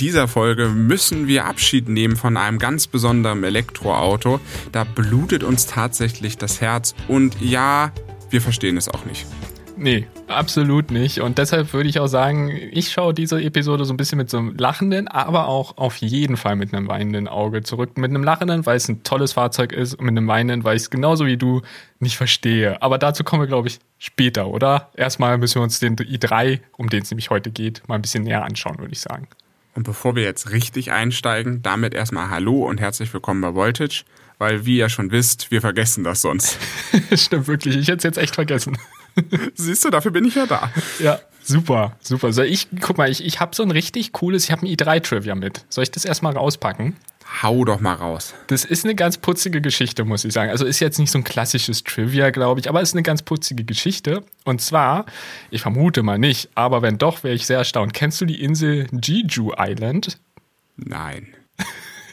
dieser Folge müssen wir Abschied nehmen von einem ganz besonderen Elektroauto. Da blutet uns tatsächlich das Herz und ja, wir verstehen es auch nicht. Nee, absolut nicht. Und deshalb würde ich auch sagen, ich schaue diese Episode so ein bisschen mit so einem lachenden, aber auch auf jeden Fall mit einem weinenden Auge zurück. Mit einem lachenden, weil es ein tolles Fahrzeug ist und mit einem weinenden, weil ich es genauso wie du nicht verstehe. Aber dazu kommen wir, glaube ich, später, oder? Erstmal müssen wir uns den i3, um den es nämlich heute geht, mal ein bisschen näher anschauen, würde ich sagen. Und bevor wir jetzt richtig einsteigen, damit erstmal Hallo und herzlich willkommen bei Voltage, weil wie ihr schon wisst, wir vergessen das sonst. Stimmt wirklich, ich hätte es jetzt echt vergessen. Siehst du, dafür bin ich ja da. Ja, super, super. So, ich, guck mal, ich, ich habe so ein richtig cooles, ich habe ein i3-Trivia mit. Soll ich das erstmal rauspacken? Hau doch mal raus. Das ist eine ganz putzige Geschichte, muss ich sagen. Also ist jetzt nicht so ein klassisches Trivia, glaube ich, aber ist eine ganz putzige Geschichte. Und zwar, ich vermute mal nicht, aber wenn doch, wäre ich sehr erstaunt. Kennst du die Insel Jeju Island? Nein.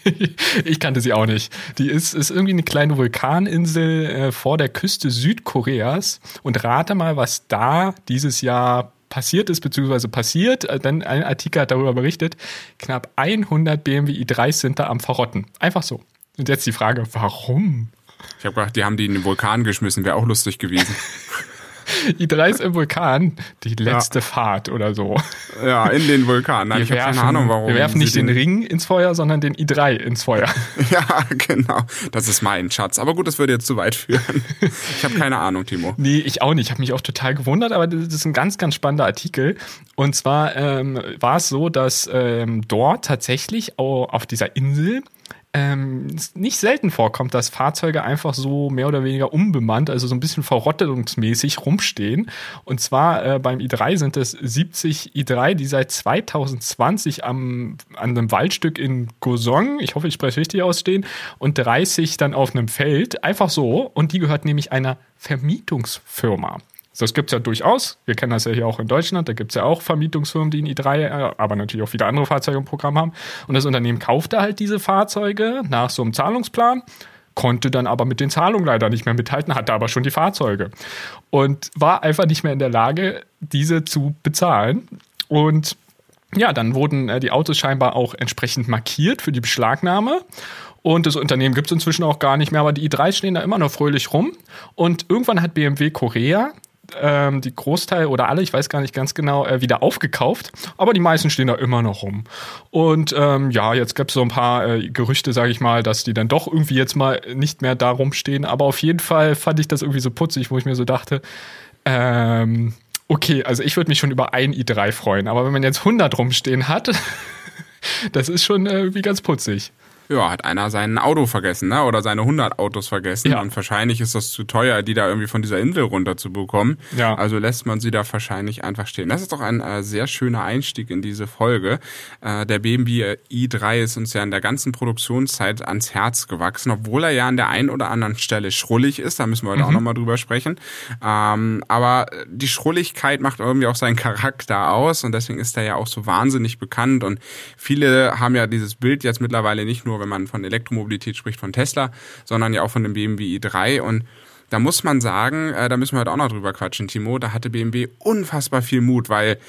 ich kannte sie auch nicht. Die ist, ist irgendwie eine kleine Vulkaninsel äh, vor der Küste Südkoreas. Und rate mal, was da dieses Jahr passiert ist, beziehungsweise passiert. Äh, denn ein Artikel hat darüber berichtet, knapp 100 BMW i3 sind da am Verrotten. Einfach so. Und jetzt die Frage, warum? Ich habe gedacht, die haben die in den Vulkan geschmissen, wäre auch lustig gewesen. I3 ist im Vulkan, die letzte ja. Fahrt oder so. Ja, in den Vulkan. Nein, wir ich habe keine Ahnung, warum. Wir werfen nicht den, den Ring ins Feuer, sondern den I3 ins Feuer. Ja, genau. Das ist mein Schatz. Aber gut, das würde jetzt zu weit führen. Ich habe keine Ahnung, Timo. Nee, ich auch nicht. Ich habe mich auch total gewundert, aber das ist ein ganz, ganz spannender Artikel. Und zwar ähm, war es so, dass ähm, dort tatsächlich auf dieser Insel ähm, nicht selten vorkommt, dass Fahrzeuge einfach so mehr oder weniger unbemannt, also so ein bisschen verrottungsmäßig rumstehen. Und zwar äh, beim i3 sind es 70 i3, die seit 2020 am, an einem Waldstück in Gosong, ich hoffe, ich spreche richtig ausstehen, und 30 dann auf einem Feld, einfach so. Und die gehört nämlich einer Vermietungsfirma. Das gibt es ja durchaus. Wir kennen das ja hier auch in Deutschland. Da gibt es ja auch Vermietungsfirmen, die ein i3, äh, aber natürlich auch viele andere Fahrzeuge im Programm haben. Und das Unternehmen kaufte halt diese Fahrzeuge nach so einem Zahlungsplan, konnte dann aber mit den Zahlungen leider nicht mehr mithalten, hatte aber schon die Fahrzeuge und war einfach nicht mehr in der Lage, diese zu bezahlen. Und ja, dann wurden äh, die Autos scheinbar auch entsprechend markiert für die Beschlagnahme. Und das Unternehmen gibt es inzwischen auch gar nicht mehr, aber die i3 stehen da immer noch fröhlich rum. Und irgendwann hat BMW Korea ähm, die Großteil oder alle, ich weiß gar nicht ganz genau, äh, wieder aufgekauft. Aber die meisten stehen da immer noch rum. Und ähm, ja, jetzt gibt es so ein paar äh, Gerüchte, sage ich mal, dass die dann doch irgendwie jetzt mal nicht mehr da rumstehen. Aber auf jeden Fall fand ich das irgendwie so putzig, wo ich mir so dachte, ähm, okay, also ich würde mich schon über ein i3 freuen. Aber wenn man jetzt 100 rumstehen hat, das ist schon äh, irgendwie ganz putzig ja, hat einer sein Auto vergessen, ne? Oder seine 100 Autos vergessen. Ja. Und wahrscheinlich ist das zu teuer, die da irgendwie von dieser Insel runter zu bekommen. Ja. Also lässt man sie da wahrscheinlich einfach stehen. Das ist doch ein äh, sehr schöner Einstieg in diese Folge. Äh, der BMW i3 ist uns ja in der ganzen Produktionszeit ans Herz gewachsen, obwohl er ja an der einen oder anderen Stelle schrullig ist. Da müssen wir heute mhm. auch nochmal drüber sprechen. Ähm, aber die Schrulligkeit macht irgendwie auch seinen Charakter aus und deswegen ist er ja auch so wahnsinnig bekannt. Und viele haben ja dieses Bild jetzt mittlerweile nicht nur nur wenn man von Elektromobilität spricht, von Tesla, sondern ja auch von dem BMW i3 und da muss man sagen, äh, da müssen wir heute auch noch drüber quatschen, Timo, da hatte BMW unfassbar viel Mut, weil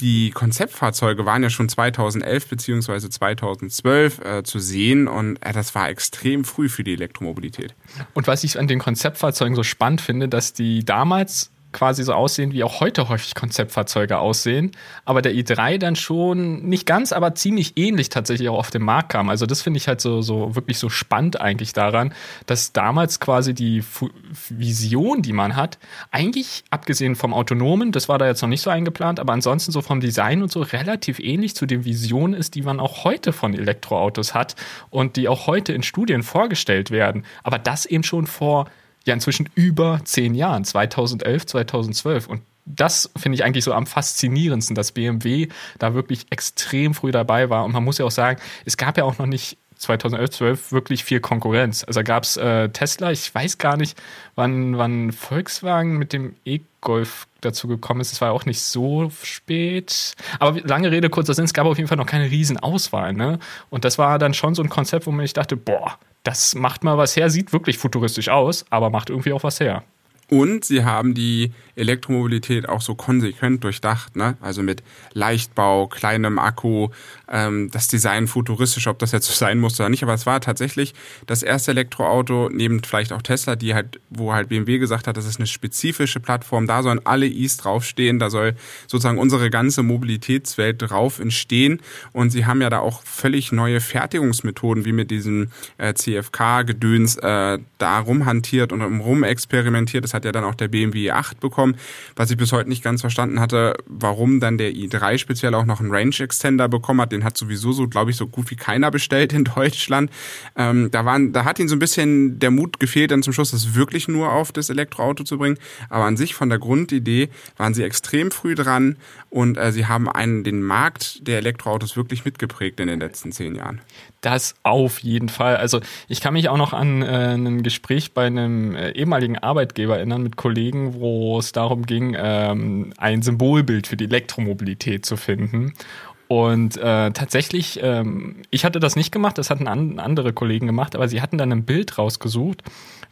die Konzeptfahrzeuge waren ja schon 2011 beziehungsweise 2012 äh, zu sehen. Und äh, das war extrem früh für die Elektromobilität. Und was ich an den Konzeptfahrzeugen so spannend finde, dass die damals quasi so aussehen, wie auch heute häufig Konzeptfahrzeuge aussehen. Aber der i3 dann schon nicht ganz, aber ziemlich ähnlich tatsächlich auch auf den Markt kam. Also das finde ich halt so, so wirklich so spannend eigentlich daran, dass damals quasi die Fu Vision, die man hat, eigentlich abgesehen vom Autonomen, das war da jetzt noch nicht so eingeplant, aber ansonsten so vom Design und so relativ ähnlich zu den Visionen ist, die man auch heute von Elektroautos hat und die auch heute in Studien vorgestellt werden. Aber das eben schon vor ja inzwischen über zehn Jahren, 2011, 2012. Und das finde ich eigentlich so am faszinierendsten, dass BMW da wirklich extrem früh dabei war. Und man muss ja auch sagen, es gab ja auch noch nicht 2011, 12 wirklich viel Konkurrenz. Also gab es äh, Tesla, ich weiß gar nicht, wann, wann Volkswagen mit dem E-Golf dazu gekommen ist. Es war auch nicht so spät. Aber lange Rede, kurzer Sinn, es gab auf jeden Fall noch keine Riesenauswahl. Ne? Und das war dann schon so ein Konzept, wo man ich dachte, boah, das macht mal was her, sieht wirklich futuristisch aus, aber macht irgendwie auch was her. Und sie haben die Elektromobilität auch so konsequent durchdacht, ne? Also mit Leichtbau, kleinem Akku, ähm, das Design futuristisch, ob das jetzt so sein muss oder nicht, aber es war tatsächlich das erste Elektroauto, neben vielleicht auch Tesla, die halt, wo halt BMW gesagt hat, das ist eine spezifische Plattform, da sollen alle Is draufstehen, da soll sozusagen unsere ganze Mobilitätswelt drauf entstehen. Und sie haben ja da auch völlig neue Fertigungsmethoden, wie mit diesem äh, CFK-Gedöns äh, da rumhantiert und rum experimentiert. Das hat ja dann auch der BMW 8 bekommen. Was ich bis heute nicht ganz verstanden hatte, warum dann der i3 speziell auch noch einen Range Extender bekommen hat. Den hat sowieso so, glaube ich, so gut wie keiner bestellt in Deutschland. Ähm, da waren, da hat ihnen so ein bisschen der Mut gefehlt, dann zum Schluss das wirklich nur auf das Elektroauto zu bringen. Aber an sich von der Grundidee waren sie extrem früh dran und äh, sie haben einen, den Markt der Elektroautos wirklich mitgeprägt in den letzten zehn Jahren. Das auf jeden Fall. Also ich kann mich auch noch an äh, ein Gespräch bei einem äh, ehemaligen Arbeitgeber erinnern mit Kollegen, wo es darum ging, ähm, ein Symbolbild für die Elektromobilität zu finden. Und äh, tatsächlich, ähm, ich hatte das nicht gemacht, das hatten an, andere Kollegen gemacht, aber sie hatten dann ein Bild rausgesucht,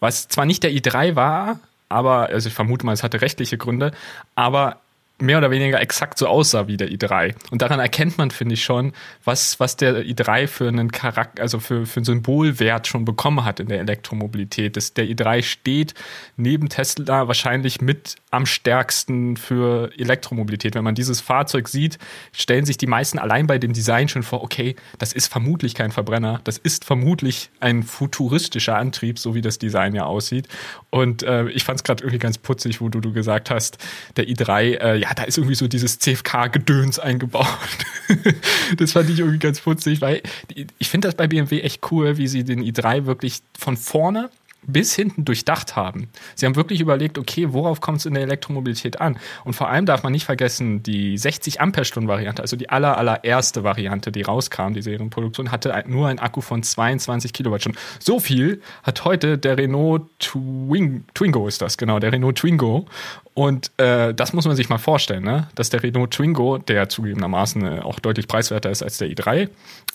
was zwar nicht der i3 war, aber, also ich vermute mal, es hatte rechtliche Gründe, aber mehr oder weniger exakt so aussah wie der i3. Und daran erkennt man, finde ich schon, was, was der i3 für einen Charakter, also für, für einen Symbolwert schon bekommen hat in der Elektromobilität. Das, der i3 steht neben Tesla wahrscheinlich mit am stärksten für Elektromobilität. Wenn man dieses Fahrzeug sieht, stellen sich die meisten allein bei dem Design schon vor, okay, das ist vermutlich kein Verbrenner, das ist vermutlich ein futuristischer Antrieb, so wie das Design ja aussieht. Und äh, ich fand es gerade irgendwie ganz putzig, wo du, du gesagt hast, der i3, äh, ja, da ist irgendwie so dieses CFK-Gedöns eingebaut. das fand ich irgendwie ganz putzig, weil ich finde das bei BMW echt cool, wie sie den i3 wirklich von vorne bis hinten durchdacht haben. Sie haben wirklich überlegt, okay, worauf kommt es in der Elektromobilität an? Und vor allem darf man nicht vergessen, die 60 Ampere-Stunden Variante, also die aller, allererste Variante, die rauskam, die Serienproduktion, hatte nur einen Akku von 22 Kilowattstunden. So viel hat heute der Renault Twing, Twingo ist das, genau, der Renault Twingo. Und äh, das muss man sich mal vorstellen, ne? dass der Renault Twingo, der zugegebenermaßen äh, auch deutlich preiswerter ist als der i3,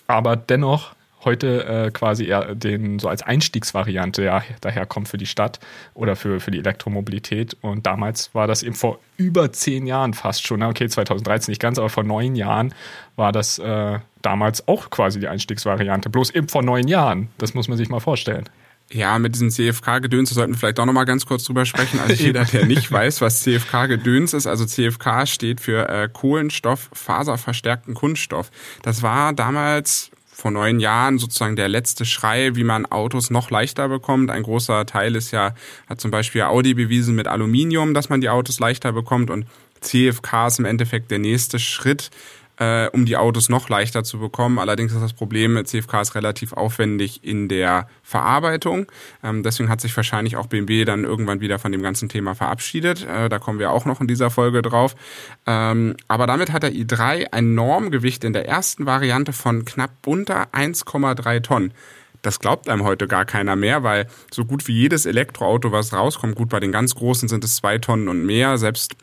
aber dennoch heute äh, quasi eher den so als Einstiegsvariante ja, daherkommt für die Stadt oder für, für die Elektromobilität. Und damals war das eben vor über zehn Jahren fast schon, okay, 2013 nicht ganz, aber vor neun Jahren war das äh, damals auch quasi die Einstiegsvariante. Bloß eben vor neun Jahren. Das muss man sich mal vorstellen. Ja, mit diesem CFK-Gedöns sollten wir vielleicht auch noch mal ganz kurz drüber sprechen. Also jeder, der nicht weiß, was CFK-Gedöns ist, also CFK steht für äh, Kohlenstoff faserverstärkten Kunststoff. Das war damals vor neun Jahren sozusagen der letzte Schrei, wie man Autos noch leichter bekommt. Ein großer Teil ist ja, hat zum Beispiel Audi bewiesen mit Aluminium, dass man die Autos leichter bekommt und CFK ist im Endeffekt der nächste Schritt, äh, um die Autos noch leichter zu bekommen. Allerdings ist das Problem, CFK ist relativ aufwendig in der Verarbeitung. Ähm, deswegen hat sich wahrscheinlich auch BMW dann irgendwann wieder von dem ganzen Thema verabschiedet. Äh, da kommen wir auch noch in dieser Folge drauf. Ähm, aber damit hat der i3 ein Normgewicht in der ersten Variante von knapp unter 1,3 Tonnen. Das glaubt einem heute gar keiner mehr, weil so gut wie jedes Elektroauto, was rauskommt, gut bei den ganz großen sind es zwei Tonnen und mehr, selbst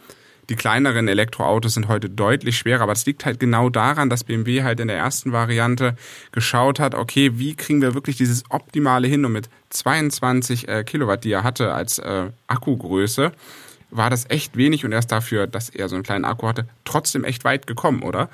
die kleineren Elektroautos sind heute deutlich schwerer, aber das liegt halt genau daran, dass BMW halt in der ersten Variante geschaut hat, okay, wie kriegen wir wirklich dieses Optimale hin und mit 22 äh, Kilowatt, die er hatte als äh, Akkugröße, war das echt wenig und erst dafür, dass er so einen kleinen Akku hatte, trotzdem echt weit gekommen, oder?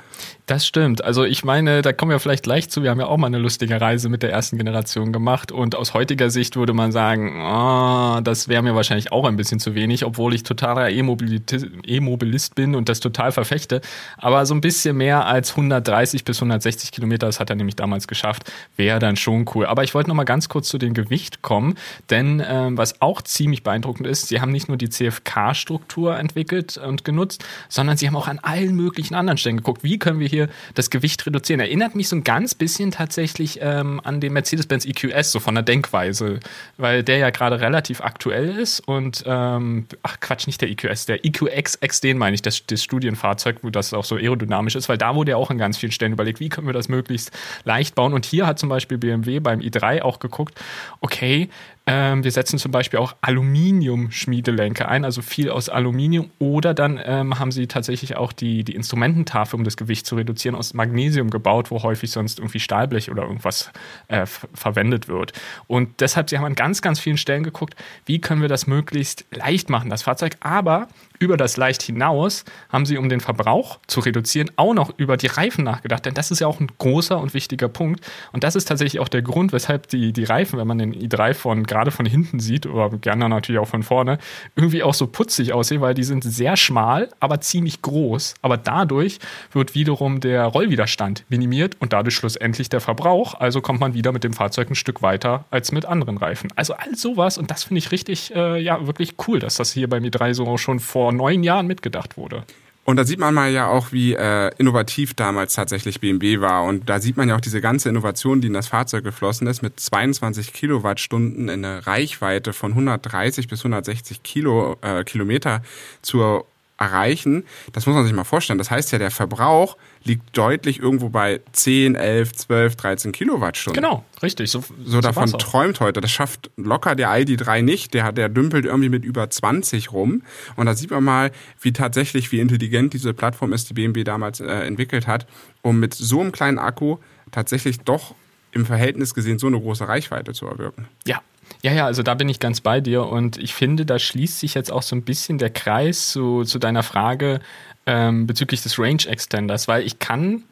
Das stimmt. Also ich meine, da kommen wir vielleicht gleich zu. Wir haben ja auch mal eine lustige Reise mit der ersten Generation gemacht und aus heutiger Sicht würde man sagen, oh, das wäre mir wahrscheinlich auch ein bisschen zu wenig, obwohl ich totaler E-Mobilist bin und das total verfechte. Aber so ein bisschen mehr als 130 bis 160 Kilometer, das hat er nämlich damals geschafft, wäre dann schon cool. Aber ich wollte noch mal ganz kurz zu dem Gewicht kommen, denn ähm, was auch ziemlich beeindruckend ist, sie haben nicht nur die CFK Struktur entwickelt und genutzt, sondern sie haben auch an allen möglichen anderen Stellen geguckt, wie können wir hier das Gewicht reduzieren. Erinnert mich so ein ganz bisschen tatsächlich ähm, an den Mercedes-Benz EQS, so von der Denkweise, weil der ja gerade relativ aktuell ist und, ähm, ach Quatsch, nicht der EQS, der EQX X10 meine ich, das, das Studienfahrzeug, wo das auch so aerodynamisch ist, weil da wurde ja auch an ganz vielen Stellen überlegt, wie können wir das möglichst leicht bauen. Und hier hat zum Beispiel BMW beim i3 auch geguckt, okay, Ähm, wir setzen zum Beispiel auch Aluminium-Schmiedelenke ein, also viel aus Aluminium. Oder dann ähm, haben sie tatsächlich auch die, die Instrumententafel, um das Gewicht zu reduzieren, aus Magnesium gebaut, wo häufig sonst irgendwie Stahlblech oder irgendwas äh, verwendet wird. Und deshalb, sie haben an ganz, ganz vielen Stellen geguckt, wie können wir das möglichst leicht machen, das Fahrzeug, aber über das leicht hinaus haben sie, um den Verbrauch zu reduzieren, auch noch über die Reifen nachgedacht. Denn das ist ja auch ein großer und wichtiger Punkt. Und das ist tatsächlich auch der Grund, weshalb die, die Reifen, wenn man den i3 von gerade von hinten sieht, oder gerne natürlich auch von vorne, irgendwie auch so putzig aussehen, weil die sind sehr schmal, aber ziemlich groß. Aber dadurch wird wiederum der Rollwiderstand minimiert und dadurch schlussendlich der Verbrauch. Also kommt man wieder mit dem Fahrzeug ein Stück weiter als mit anderen Reifen. Also all sowas und das finde ich richtig, äh, ja, wirklich cool, dass das hier beim i3 so schon vor neun Jahren mitgedacht wurde. Und da sieht man mal ja auch, wie äh, innovativ damals tatsächlich BMW war. Und da sieht man ja auch diese ganze Innovation, die in das Fahrzeug geflossen ist, mit 22 Kilowattstunden in eine Reichweite von 130 bis 160 Kilo, äh, Kilometer zur erreichen. Das muss man sich mal vorstellen. Das heißt ja, der Verbrauch liegt deutlich irgendwo bei 10, 11, 12, 13 Kilowattstunden. Genau, richtig. So, so davon träumt heute. Das schafft locker der ID3 nicht. Der, der dümpelt irgendwie mit über 20 rum. Und da sieht man mal, wie tatsächlich, wie intelligent diese Plattform ist, die BMW damals äh, entwickelt hat, um mit so einem kleinen Akku tatsächlich doch im Verhältnis gesehen so eine große Reichweite zu erwirken. Ja, ja, ja, also da bin ich ganz bei dir und ich finde, da schließt sich jetzt auch so ein bisschen der Kreis zu, zu deiner Frage ähm, bezüglich des Range Extenders, weil ich kann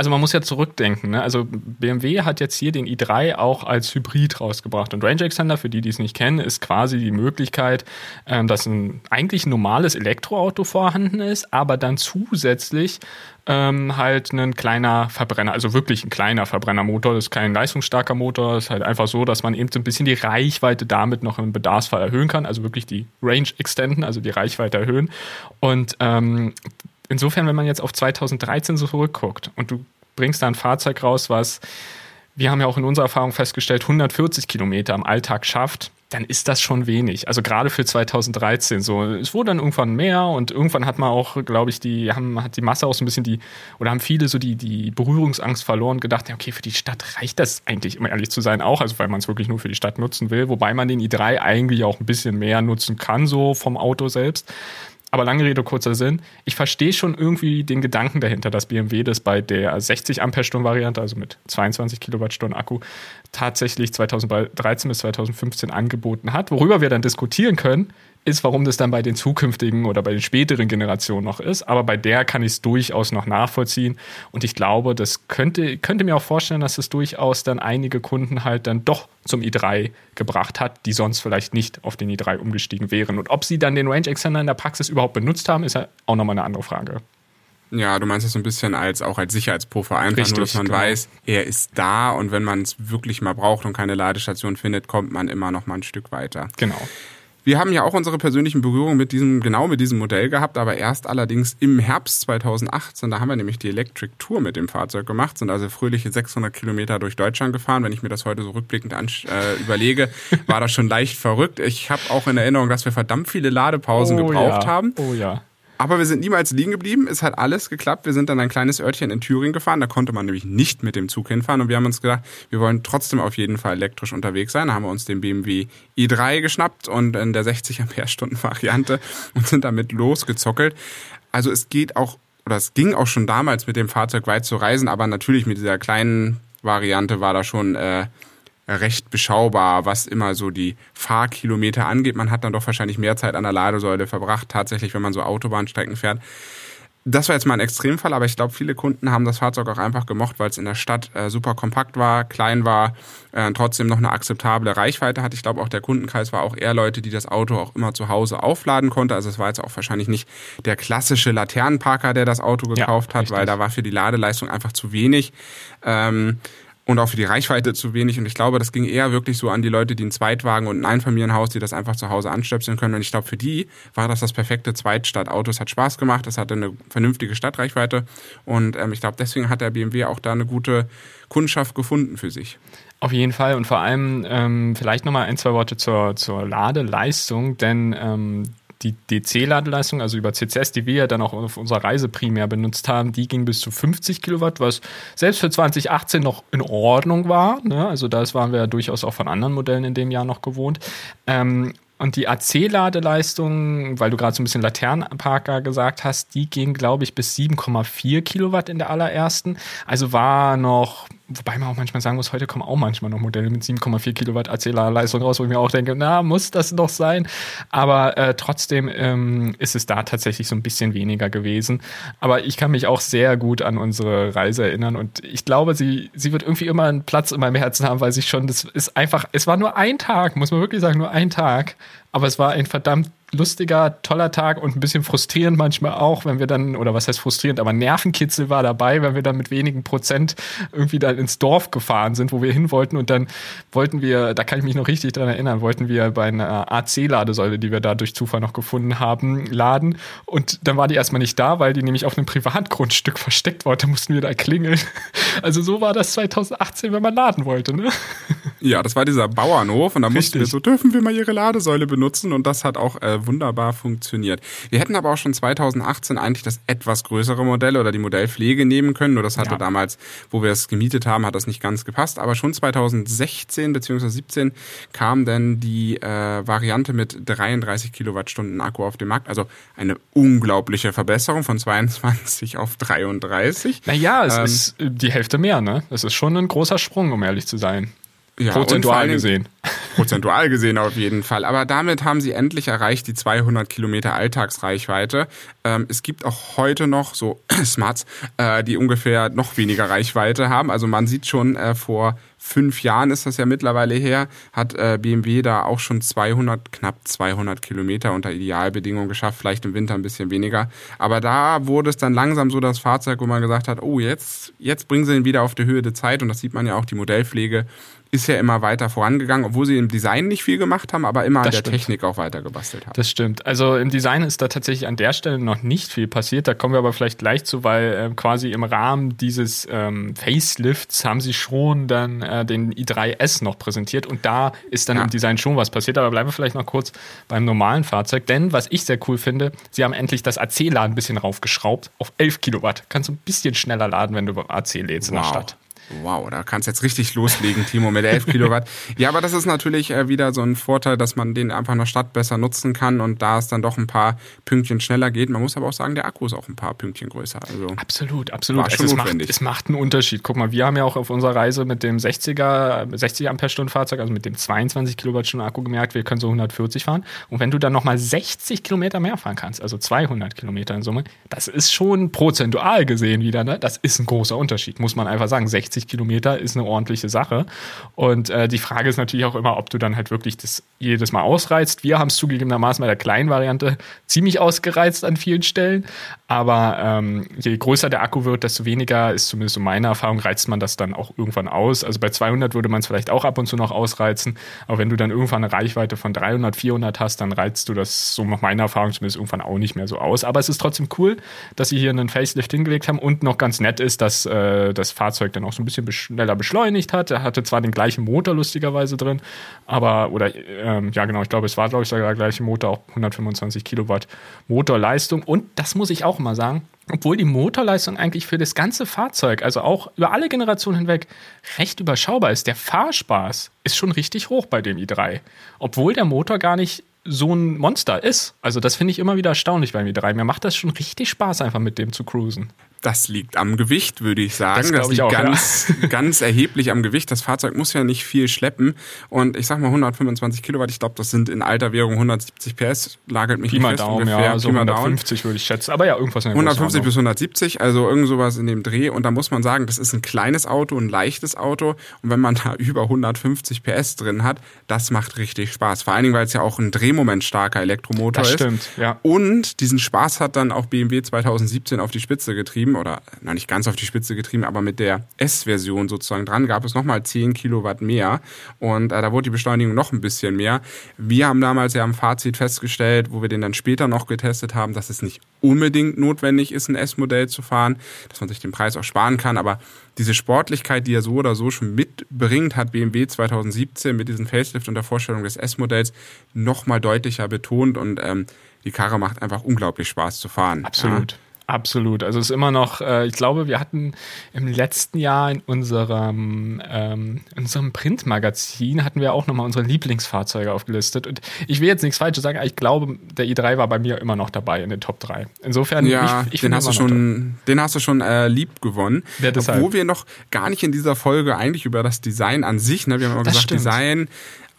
also man muss ja zurückdenken. Ne? Also BMW hat jetzt hier den i3 auch als Hybrid rausgebracht. Und Range Extender, für die, die es nicht kennen, ist quasi die Möglichkeit, ähm, dass ein eigentlich normales Elektroauto vorhanden ist, aber dann zusätzlich ähm, halt ein kleiner Verbrenner, also wirklich ein kleiner Verbrennermotor. Das ist kein leistungsstarker Motor. Das ist halt einfach so, dass man eben so ein bisschen die Reichweite damit noch im Bedarfsfall erhöhen kann. Also wirklich die Range extenden, also die Reichweite erhöhen. Und ähm, insofern, wenn man jetzt auf 2013 so zurückguckt und du bringst da ein Fahrzeug raus, was, wir haben ja auch in unserer Erfahrung festgestellt, 140 Kilometer am Alltag schafft, dann ist das schon wenig. Also gerade für 2013 so. Es wurde dann irgendwann mehr und irgendwann hat man auch, glaube ich, die haben hat die Masse auch so ein bisschen die oder haben viele so die die Berührungsangst verloren und gedacht, ja, okay, für die Stadt reicht das eigentlich, um ehrlich zu sein, auch, also weil man es wirklich nur für die Stadt nutzen will, wobei man den i3 eigentlich auch ein bisschen mehr nutzen kann so vom Auto selbst. Aber lange Rede, kurzer Sinn. Ich verstehe schon irgendwie den Gedanken dahinter, dass BMW das bei der 60 Ampere-Stunden Variante, also mit 22 Kilowattstunden Akku, tatsächlich 2013 bis 2015 angeboten hat. Worüber wir dann diskutieren können, ist, warum das dann bei den zukünftigen oder bei den späteren Generationen noch ist. Aber bei der kann ich es durchaus noch nachvollziehen. Und ich glaube, das könnte, könnte mir auch vorstellen, dass es durchaus dann einige Kunden halt dann doch zum i3 gebracht hat, die sonst vielleicht nicht auf den i3 umgestiegen wären. Und ob sie dann den Range Extender in der Praxis überhaupt benutzt haben, ist ja auch nochmal eine andere Frage. Ja, du meinst das so ein bisschen als auch als Sicherheitspuffer, einfach Richtig, nur, dass man genau. weiß, er ist da und wenn man es wirklich mal braucht und keine Ladestation findet, kommt man immer noch mal ein Stück weiter. Genau. Wir haben ja auch unsere persönlichen Berührungen mit diesem, genau mit diesem Modell gehabt, aber erst allerdings im Herbst 2018. Da haben wir nämlich die Electric Tour mit dem Fahrzeug gemacht, sind also fröhliche 600 Kilometer durch Deutschland gefahren. Wenn ich mir das heute so rückblickend äh, überlege, war das schon leicht verrückt. Ich habe auch in Erinnerung, dass wir verdammt viele Ladepausen oh, gebraucht ja. haben. Oh ja. Aber wir sind niemals liegen geblieben. Es hat alles geklappt. Wir sind dann ein kleines Örtchen in Thüringen gefahren. Da konnte man nämlich nicht mit dem Zug hinfahren. Und wir haben uns gedacht, wir wollen trotzdem auf jeden Fall elektrisch unterwegs sein. Da haben wir uns den BMW i3 geschnappt und in der 60 Ampere-Stunden Variante und sind damit losgezockelt. Also es geht auch, oder es ging auch schon damals mit dem Fahrzeug weit zu reisen, aber natürlich mit dieser kleinen Variante war da schon äh, recht beschaubar, was immer so die Fahrkilometer angeht. Man hat dann doch wahrscheinlich mehr Zeit an der Ladesäule verbracht, tatsächlich, wenn man so Autobahnstrecken fährt. Das war jetzt mal ein Extremfall, aber ich glaube, viele Kunden haben das Fahrzeug auch einfach gemocht, weil es in der Stadt äh, super kompakt war, klein war, äh, trotzdem noch eine akzeptable Reichweite hat. Ich glaube, auch der Kundenkreis war auch eher Leute, die das Auto auch immer zu Hause aufladen konnte. Also es war jetzt auch wahrscheinlich nicht der klassische Laternenparker, der das Auto gekauft ja, hat, weil da war für die Ladeleistung einfach zu wenig. Ähm, und auch für die Reichweite zu wenig. Und ich glaube, das ging eher wirklich so an die Leute, die einen Zweitwagen und ein Einfamilienhaus, die das einfach zu Hause anstöpseln können. Und ich glaube, für die war das das perfekte Zweitstadtauto. Es hat Spaß gemacht, es hatte eine vernünftige Stadtreichweite. Und ähm, ich glaube, deswegen hat der BMW auch da eine gute Kundschaft gefunden für sich. Auf jeden Fall und vor allem ähm, vielleicht nochmal ein, zwei Worte zur, zur Ladeleistung, denn ähm, die DC-Ladeleistung, also über CCS, die wir ja dann auch auf unserer Reise primär benutzt haben, die ging bis zu 50 Kilowatt, was selbst für 2018 noch in Ordnung war. Ne? Also das waren wir ja durchaus auch von anderen Modellen in dem Jahr noch gewohnt. Ähm, und die AC-Ladeleistung, weil du gerade so ein bisschen Laternenparker gesagt hast, die ging, glaube ich, bis 7,4 Kilowatt in der allerersten. Also war noch Wobei man auch manchmal sagen muss, heute kommen auch manchmal noch Modelle mit 7,4 Kilowatt AC-Leistung raus, wo ich mir auch denke, na, muss das noch sein? Aber äh, trotzdem ähm, ist es da tatsächlich so ein bisschen weniger gewesen. Aber ich kann mich auch sehr gut an unsere Reise erinnern und ich glaube, sie, sie wird irgendwie immer einen Platz in meinem Herzen haben, weil sie schon, das ist einfach, es war nur ein Tag, muss man wirklich sagen, nur ein Tag. Aber es war ein verdammt lustiger, toller Tag und ein bisschen frustrierend manchmal auch, wenn wir dann, oder was heißt frustrierend, aber Nervenkitzel war dabei, wenn wir dann mit wenigen Prozent irgendwie dann ins Dorf gefahren sind, wo wir hin wollten und dann wollten wir, da kann ich mich noch richtig dran erinnern, wollten wir bei einer AC-Ladesäule, die wir da durch Zufall noch gefunden haben, laden und dann war die erstmal nicht da, weil die nämlich auf einem Privatgrundstück versteckt war, da mussten wir da klingeln. Also so war das 2018, wenn man laden wollte, ne? Ja, das war dieser Bauernhof und da mussten wir so, dürfen wir mal ihre Ladesäule benutzen und das hat auch äh, wunderbar funktioniert. Wir hätten aber auch schon 2018 eigentlich das etwas größere Modell oder die Modellpflege nehmen können. Nur das hatte ja. damals, wo wir es gemietet haben, hat das nicht ganz gepasst. Aber schon 2016 bzw. 17 kam dann die äh, Variante mit 33 Kilowattstunden Akku auf den Markt. Also eine unglaubliche Verbesserung von 22 auf 33. Naja, es ähm, ist die Hälfte mehr, ne? Es ist schon ein großer Sprung, um ehrlich zu sein. Ja, prozentual gesehen. Prozentual gesehen auf jeden Fall. Aber damit haben sie endlich erreicht die 200 Kilometer Alltagsreichweite. Ähm, es gibt auch heute noch so Smarts, äh, die ungefähr noch weniger Reichweite haben. Also man sieht schon äh, vor fünf Jahren ist das ja mittlerweile her, hat äh, BMW da auch schon 200, knapp 200 Kilometer unter Idealbedingungen geschafft, vielleicht im Winter ein bisschen weniger. Aber da wurde es dann langsam so das Fahrzeug, wo man gesagt hat, oh, jetzt, jetzt bringen sie ihn wieder auf die Höhe der Zeit. Und das sieht man ja auch, die Modellpflege ist ja immer weiter vorangegangen, obwohl sie im Design nicht viel gemacht haben, aber immer das an der stimmt. Technik auch weiter gebastelt haben. Das stimmt. Also im Design ist da tatsächlich an der Stelle noch nicht viel passiert. Da kommen wir aber vielleicht gleich zu, weil äh, quasi im Rahmen dieses ähm, Facelifts haben sie schon dann äh, den i3S noch präsentiert und da ist dann ja. im Design schon was passiert. Aber bleiben wir vielleicht noch kurz beim normalen Fahrzeug, denn was ich sehr cool finde, sie haben endlich das AC-Laden ein bisschen raufgeschraubt auf 11 Kilowatt. Kannst du ein bisschen schneller laden, wenn du AC lädst wow. in der Stadt. Wow, da kannst du jetzt richtig loslegen, Timo, mit 11 Kilowatt. Ja, aber das ist natürlich äh, wieder so ein Vorteil, dass man den einfach in der Stadt besser nutzen kann und da es dann doch ein paar Pünktchen schneller geht. Man muss aber auch sagen, der Akku ist auch ein paar Pünktchen größer. Also absolut, absolut. Also es, macht, es macht einen Unterschied. Guck mal, wir haben ja auch auf unserer Reise mit dem 60er, 60 Ampere-Stunden Fahrzeug, also mit dem 22 Kilowattstunden Akku gemerkt, wir können so 140 fahren. Und wenn du dann nochmal 60 Kilometer mehr fahren kannst, also 200 Kilometer in Summe, das ist schon prozentual gesehen wieder, ne? Das ist ein großer Unterschied, muss man einfach sagen. 60 60 Kilometer ist eine ordentliche Sache. Und äh, die Frage ist natürlich auch immer, ob du dann halt wirklich das jedes Mal ausreizt. Wir haben es zugegebenermaßen bei der kleinen Variante ziemlich ausgereizt an vielen Stellen. Aber ähm, je größer der Akku wird, desto weniger ist zumindest so meine Erfahrung, reizt man das dann auch irgendwann aus. Also bei 200 würde man es vielleicht auch ab und zu noch ausreizen. Aber wenn du dann irgendwann eine Reichweite von 300, 400 hast, dann reizt du das so nach meiner Erfahrung zumindest irgendwann auch nicht mehr so aus. Aber es ist trotzdem cool, dass sie hier einen Facelift hingelegt haben und noch ganz nett ist, dass äh, das Fahrzeug dann auch so ein bisschen schneller beschleunigt hat. Er hatte zwar den gleichen Motor lustigerweise drin, aber, oder, ähm, ja genau, ich glaube, es war, glaube ich, sogar der gleiche Motor, auch 125 Kilowatt Motorleistung. Und das muss ich auch mal sagen, obwohl die Motorleistung eigentlich für das ganze Fahrzeug, also auch über alle Generationen hinweg, recht überschaubar ist. Der Fahrspaß ist schon richtig hoch bei dem i3. Obwohl der Motor gar nicht so ein Monster ist. Also das finde ich immer wieder erstaunlich beim i3. Mir macht das schon richtig Spaß, einfach mit dem zu cruisen. Das liegt am Gewicht, würde ich sagen. Das, das liegt auch, ganz, ja. ganz erheblich am Gewicht. Das Fahrzeug muss ja nicht viel schleppen. Und ich sag mal 125 Kilowatt, ich glaube, das sind in alter Währung 170 PS, lagert mich Pi nicht fest Daumen, ungefähr. Ja, also 150 würde ich schätzen. Aber ja, irgendwas in 150 bis 170, also irgend sowas in dem Dreh. Und da muss man sagen, das ist ein kleines Auto, ein leichtes Auto. Und wenn man da über 150 PS drin hat, das macht richtig Spaß. Vor allen Dingen, weil es ja auch ein drehmomentstarker Elektromotor das ist. Stimmt, ja. Und diesen Spaß hat dann auch BMW 2017 auf die Spitze getrieben getrieben oder noch nicht ganz auf die Spitze getrieben, aber mit der S-Version sozusagen dran gab es nochmal 10 Kilowatt mehr und äh, da wurde die Beschleunigung noch ein bisschen mehr. Wir haben damals ja am Fazit festgestellt, wo wir den dann später noch getestet haben, dass es nicht unbedingt notwendig ist, ein S-Modell zu fahren, dass man sich den Preis auch sparen kann, aber diese Sportlichkeit, die er so oder so schon mitbringt, hat BMW 2017 mit diesem Facelift und der Vorstellung des S-Modells nochmal deutlicher betont und ähm, die Karre macht einfach unglaublich Spaß zu fahren. Absolut. Ja. Absolut. Also es ist immer noch, äh, ich glaube, wir hatten im letzten Jahr in unserem, ähm, in unserem Printmagazin hatten wir auch nochmal unsere Lieblingsfahrzeuge aufgelistet. Und ich will jetzt nichts Falsches sagen, aber ich glaube, der i3 war bei mir immer noch dabei in den Top 3. Insofern, ja, ich, ich den, hast du schon, den hast du schon äh, lieb gewonnen. Ja, Obwohl wir noch gar nicht in dieser Folge eigentlich über das Design an sich, ne, wir haben immer das gesagt, stimmt. Design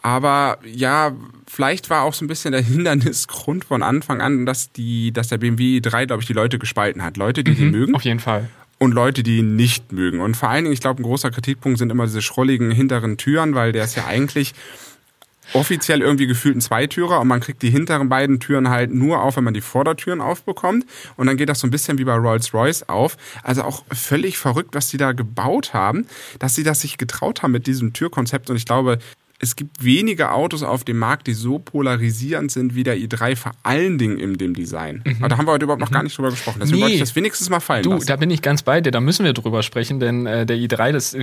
aber ja, vielleicht war auch so ein bisschen der Hindernisgrund von Anfang an, dass die, dass der BMW 3, glaube ich, die Leute gespalten hat. Leute, die mhm, den mögen. Auf jeden Fall. Und Leute, die ihn nicht mögen. Und vor allen Dingen, ich glaube, ein großer Kritikpunkt sind immer diese schrolligen hinteren Türen, weil der ist ja eigentlich offiziell irgendwie gefühlt ein Zweitürer und man kriegt die hinteren beiden Türen halt nur auf, wenn man die Vordertüren aufbekommt. Und dann geht das so ein bisschen wie bei Rolls-Royce auf. Also auch völlig verrückt, was die da gebaut haben, dass sie das sich getraut haben mit diesem Türkonzept. Und ich glaube, es gibt wenige Autos auf dem Markt, die so polarisierend sind wie der i3, vor allen Dingen in dem Design. Mhm. Aber da haben wir heute überhaupt noch mhm. gar nicht drüber gesprochen. Deswegen nee. wollte ich das wenigstens mal fallen du, lassen. Da bin ich ganz bei dir, da müssen wir drüber sprechen, denn äh, der i3, das,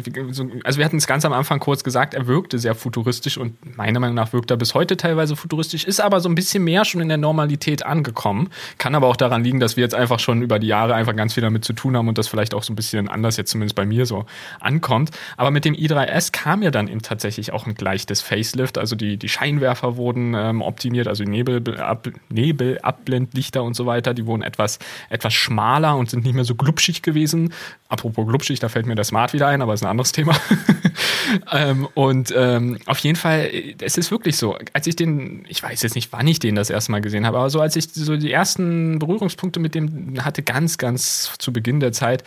also wir hatten es ganz am Anfang kurz gesagt, er wirkte sehr futuristisch und meiner Meinung nach wirkt er bis heute teilweise futuristisch, ist aber so ein bisschen mehr schon in der Normalität angekommen. Kann aber auch daran liegen, dass wir jetzt einfach schon über die Jahre einfach ganz viel damit zu tun haben und das vielleicht auch so ein bisschen anders jetzt zumindest bei mir so ankommt. Aber mit dem i3S kam ja dann eben tatsächlich auch ein gleich des Facelift, also die, die Scheinwerfer wurden ähm, optimiert, also die Nebel, ab, Nebelabblendlichter und so weiter, die wurden etwas, etwas schmaler und sind nicht mehr so glubschig gewesen. Apropos glubschig, da fällt mir der Smart wieder ein, aber ist ein anderes Thema. ähm, und ähm, auf jeden Fall, es ist wirklich so, als ich den, ich weiß jetzt nicht, wann ich den das erste Mal gesehen habe, aber so als ich so die ersten Berührungspunkte mit dem hatte, ganz, ganz zu Beginn der Zeit,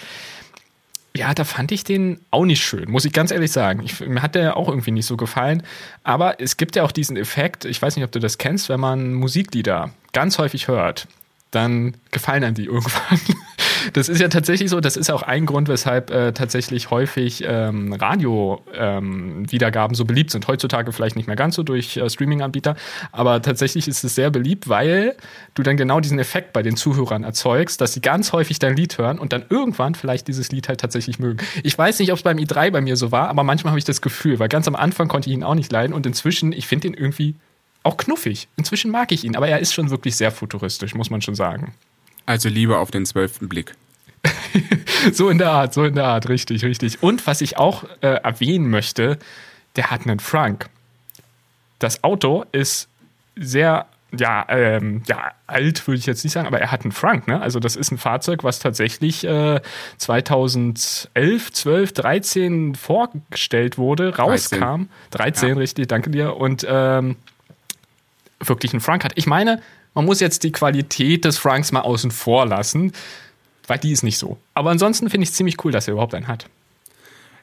ja, da fand ich den auch nicht schön, muss ich ganz ehrlich sagen. Ich, mir hat der auch irgendwie nicht so gefallen. Aber es gibt ja auch diesen Effekt, ich weiß nicht, ob du das kennst, wenn man Musiklieder ganz häufig hört, dann gefallen einem die irgendwann. Das ist ja tatsächlich so, das ist auch ein Grund, weshalb äh, tatsächlich häufig ähm, Radio-Wiedergaben ähm, so beliebt sind. Heutzutage vielleicht nicht mehr ganz so durch äh, Streaming-Anbieter, aber tatsächlich ist es sehr beliebt, weil du dann genau diesen Effekt bei den Zuhörern erzeugst, dass sie ganz häufig dein Lied hören und dann irgendwann vielleicht dieses Lied halt tatsächlich mögen. Ich weiß nicht, ob es beim i3 bei mir so war, aber manchmal habe ich das Gefühl, weil ganz am Anfang konnte ich ihn auch nicht leiden und inzwischen, ich finde ihn irgendwie auch knuffig. Inzwischen mag ich ihn, aber er ist schon wirklich sehr futuristisch, muss man schon sagen. Also lieber auf den zwölften Blick. so in der Art, so in der Art, richtig, richtig. Und was ich auch äh, erwähnen möchte, der hat einen Frank. Das Auto ist sehr, ja, ähm, ja, alt würde ich jetzt nicht sagen, aber er hat einen Frank, ne? Also das ist ein Fahrzeug, was tatsächlich äh, 2011, 12, 13 vorgestellt wurde, rauskam. 13, 13 ja. richtig, danke dir. Und ähm, wirklich einen Frank hat. Ich meine, man muss jetzt die Qualität des Franks mal außen vor lassen, weil die ist nicht so. Aber ansonsten finde ich es ziemlich cool, dass er überhaupt einen hat.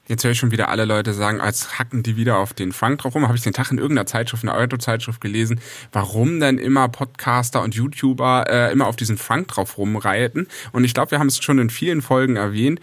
Jetzt höre ich schon wieder alle Leute sagen, als hacken die wieder auf den Frank drauf rum. Habe ich den Tag in irgendeiner Zeitschrift, in einer Autozeitschrift gelesen, warum denn immer Podcaster und YouTuber äh, immer auf diesen Frank drauf rumreiten. Und ich glaube, wir haben es schon in vielen Folgen erwähnt.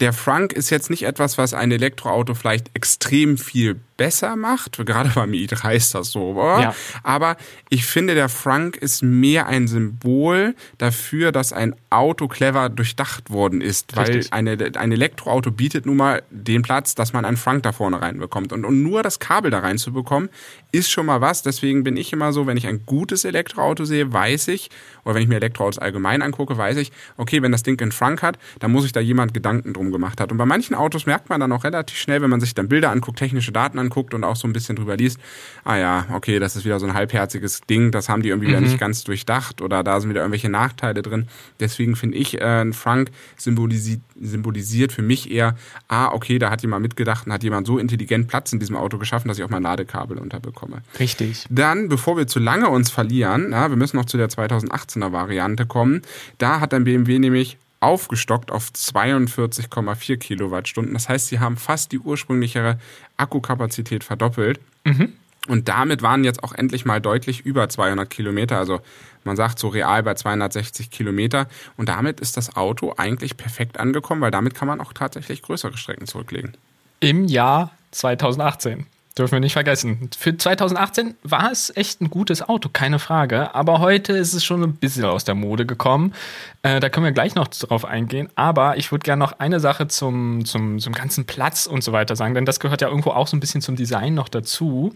Der Frank ist jetzt nicht etwas, was ein Elektroauto vielleicht extrem viel besser macht. Gerade beim i3 ist das so. Ja. Aber ich finde, der Frank ist mehr ein Symbol dafür, dass ein Auto clever durchdacht worden ist. Richtig. Weil eine, ein Elektroauto bietet nun mal den Platz, dass man einen Frank da vorne reinbekommt. Und, und nur das Kabel da reinzubekommen, ist schon mal was. Deswegen bin ich immer so, wenn ich ein gutes Elektroauto sehe, weiß ich, oder wenn ich mir Elektroautos allgemein angucke, weiß ich, okay, wenn das Ding einen Frank hat, dann muss sich da jemand Gedanken drum gemacht hat. Und bei manchen Autos merkt man dann auch relativ schnell, wenn man sich dann Bilder anguckt, technische Daten anguckt, und auch so ein bisschen drüber liest, ah ja, okay, das ist wieder so ein halbherziges Ding, das haben die irgendwie mhm. wieder nicht ganz durchdacht oder da sind wieder irgendwelche Nachteile drin. Deswegen finde ich, äh, Frank symbolisiert, symbolisiert für mich eher, ah, okay, da hat jemand mitgedacht und hat jemand so intelligent Platz in diesem Auto geschaffen, dass ich auch mein Ladekabel unterbekomme. Richtig. Dann, bevor wir zu lange uns verlieren, na, wir müssen noch zu der 2018er Variante kommen, da hat ein BMW nämlich aufgestockt auf 42,4 Kilowattstunden. Das heißt, sie haben fast die ursprüngliche Akkukapazität verdoppelt. Mhm. Und damit waren jetzt auch endlich mal deutlich über 200 Kilometer. Also man sagt so real bei 260 Kilometer. Und damit ist das Auto eigentlich perfekt angekommen, weil damit kann man auch tatsächlich größere Strecken zurücklegen. Im Jahr 2018. Dürfen wir nicht vergessen. Für 2018 war es echt ein gutes Auto, keine Frage. Aber heute ist es schon ein bisschen aus der Mode gekommen. Äh, da können wir gleich noch drauf eingehen. Aber ich würde gerne noch eine Sache zum, zum, zum ganzen Platz und so weiter sagen, denn das gehört ja irgendwo auch so ein bisschen zum Design noch dazu.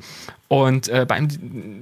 Und äh, beim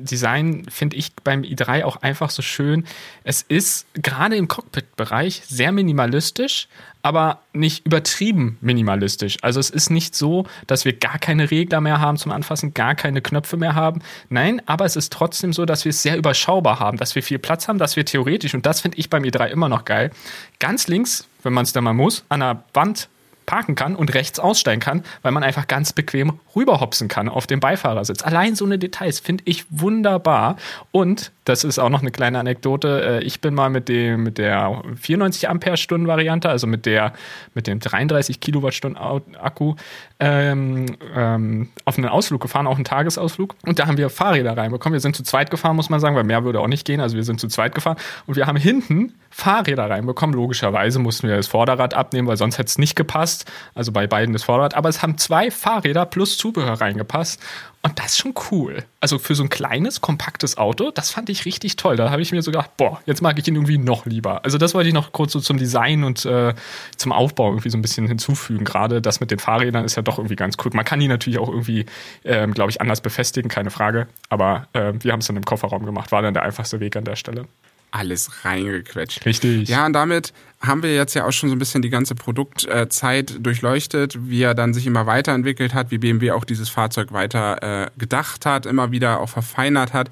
Design finde ich beim i3 auch einfach so schön. Es ist gerade im Cockpit-Bereich sehr minimalistisch, aber nicht übertrieben minimalistisch. Also es ist nicht so, dass wir gar keine Regler mehr haben zum Anfassen, gar keine Knöpfe mehr haben. Nein, aber es ist trotzdem so, dass wir es sehr überschaubar haben, dass wir viel Platz haben, dass wir theoretisch, und das finde ich beim i3 immer noch geil, ganz links, wenn man es dann mal muss, an der Wand parken kann und rechts aussteigen kann, weil man einfach ganz bequem rüberhopsen kann auf dem Beifahrersitz. Allein so eine Details finde ich wunderbar. Und das ist auch noch eine kleine Anekdote. Äh, ich bin mal mit dem mit der 94 Ampere-Stunden Variante, also mit der mit dem 33 Kilowattstunden Akku, ähm, ähm, auf einen Ausflug gefahren, auch einen Tagesausflug. Und da haben wir Fahrräder reinbekommen. Wir sind zu zweit gefahren, muss man sagen, weil mehr würde auch nicht gehen. Also wir sind zu zweit gefahren und wir haben hinten Fahrräder reinbekommen. Logischerweise mussten wir das Vorderrad abnehmen, weil sonst hätte es nicht gepasst. Also bei beiden das Vorderrad. Aber es haben zwei Fahrräder plus Zubehör reingepasst. Und das ist schon cool. Also für so ein kleines, kompaktes Auto, das fand ich richtig toll. Da habe ich mir so gedacht, boah, jetzt mag ich ihn irgendwie noch lieber. Also das wollte ich noch kurz so zum Design und äh, zum Aufbau irgendwie so ein bisschen hinzufügen. Gerade das mit den Fahrrädern ist ja doch irgendwie ganz cool. Man kann die natürlich auch irgendwie, ähm, glaube ich, anders befestigen, keine Frage. Aber äh, wir haben es dann im Kofferraum gemacht. War dann der einfachste Weg an der Stelle alles reingequetscht. Richtig. Ja, und damit haben wir jetzt ja auch schon so ein bisschen die ganze Produktzeit durchleuchtet, wie er dann sich immer weiterentwickelt hat, wie BMW auch dieses Fahrzeug weiter äh, gedacht hat, immer wieder auch verfeinert hat.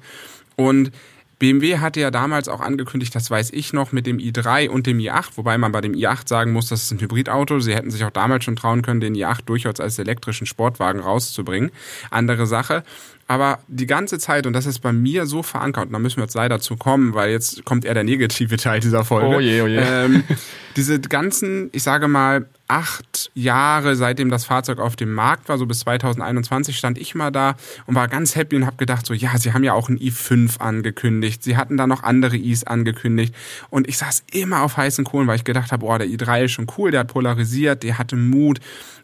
Und BMW hatte ja damals auch angekündigt, das weiß ich noch, mit dem i3 und dem i8, wobei man bei dem i8 sagen muss, das ist ein Hybridauto. Sie hätten sich auch damals schon trauen können, den i8 durchaus als elektrischen Sportwagen rauszubringen. Andere Sache. Aber die ganze Zeit, und das ist bei mir so verankert, und da müssen wir jetzt leider zu kommen, weil jetzt kommt eher der negative Teil dieser Folge. Oh je, oh je. Ähm, diese ganzen, ich sage mal, acht Jahre, seitdem das Fahrzeug auf dem Markt war, so bis 2021 stand ich mal da und war ganz happy und habe gedacht, so ja, sie haben ja auch ein i5 angekündigt, sie hatten da noch andere i's angekündigt und ich saß immer auf heißen Kohlen, weil ich gedacht habe, oh, der i3 ist schon cool, der hat polarisiert, der hatte Mut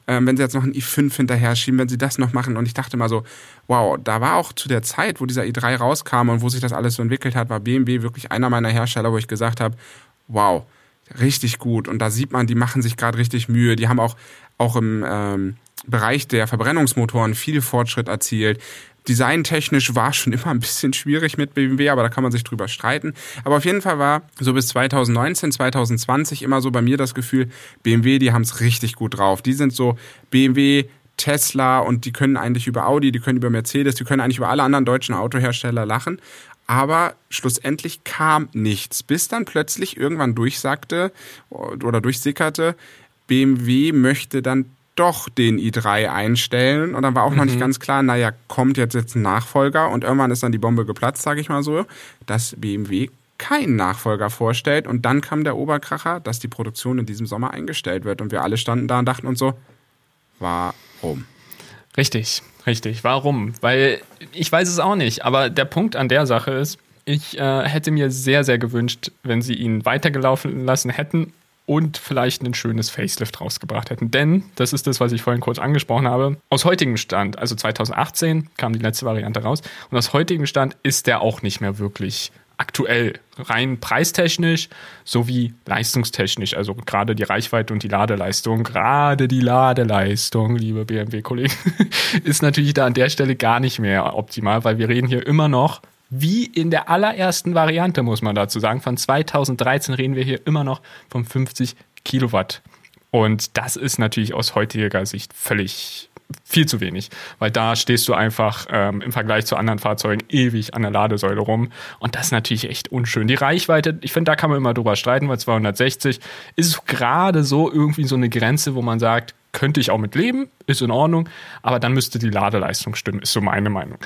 ähm, wenn sie jetzt noch ein i5 hinterher schieben, wenn sie das noch machen. Und ich dachte mal so, wow, da war auch zu der Zeit, wo dieser i3 rauskam und wo sich das alles so entwickelt hat, war BMW wirklich einer meiner Hersteller, wo ich gesagt habe, wow, richtig gut. Und da sieht man, die machen sich gerade richtig Mühe. Die haben auch, auch im ähm, Bereich der Verbrennungsmotoren viel Fortschritt erzielt. Designtechnisch war schon immer ein bisschen schwierig mit BMW, aber da kann man sich drüber streiten. Aber auf jeden Fall war so bis 2019, 2020 immer so bei mir das Gefühl, BMW, die haben es richtig gut drauf. Die sind so BMW, Tesla und die können eigentlich über Audi, die können über Mercedes, die können eigentlich über alle anderen deutschen Autohersteller lachen. Aber schlussendlich kam nichts, bis dann plötzlich irgendwann durchsagte oder durchsickerte, BMW möchte dann doch den i3 einstellen. Und dann war auch mhm. noch nicht mhm. ganz klar, naja, kommt jetzt, jetzt ein Nachfolger. Und irgendwann ist dann die Bombe geplatzt, sage ich mal so, dass BMW keinen Nachfolger vorstellt. Und dann kam der Oberkracher, dass die Produktion in diesem Sommer eingestellt wird. Und wir alle standen da und dachten uns so, warum? Richtig, richtig. Warum? Weil ich weiß es auch nicht. Aber der Punkt an der Sache ist, ich äh, hätte mir sehr, sehr gewünscht, wenn sie ihn weitergelaufen lassen hätten und vielleicht ein schönes Facelift rausgebracht hätten. Denn, das ist das, was ich vorhin kurz angesprochen habe, aus heutigem Stand, also 2018 kam die letzte Variante raus, und aus heutigem Stand ist der auch nicht mehr wirklich aktuell, rein preistechnisch sowie leistungstechnisch, also gerade die Reichweite und die Ladeleistung, gerade die Ladeleistung, liebe BMW-Kollegen, ist natürlich da an der Stelle gar nicht mehr optimal, weil wir reden hier immer noch wie in der allerersten Variante, muss man dazu sagen. Von 2013 reden wir hier immer noch von 50 Kilowatt. Und das ist natürlich aus heutiger Sicht völlig viel zu wenig, weil da stehst du einfach ähm, im Vergleich zu anderen Fahrzeugen ewig an der Ladesäule rum und das ist natürlich echt unschön. Die Reichweite, ich finde, da kann man immer drüber streiten, weil 260 ist gerade so irgendwie so eine Grenze, wo man sagt, könnte ich auch mit leben, ist in Ordnung, aber dann müsste die Ladeleistung stimmen, ist so meine Meinung.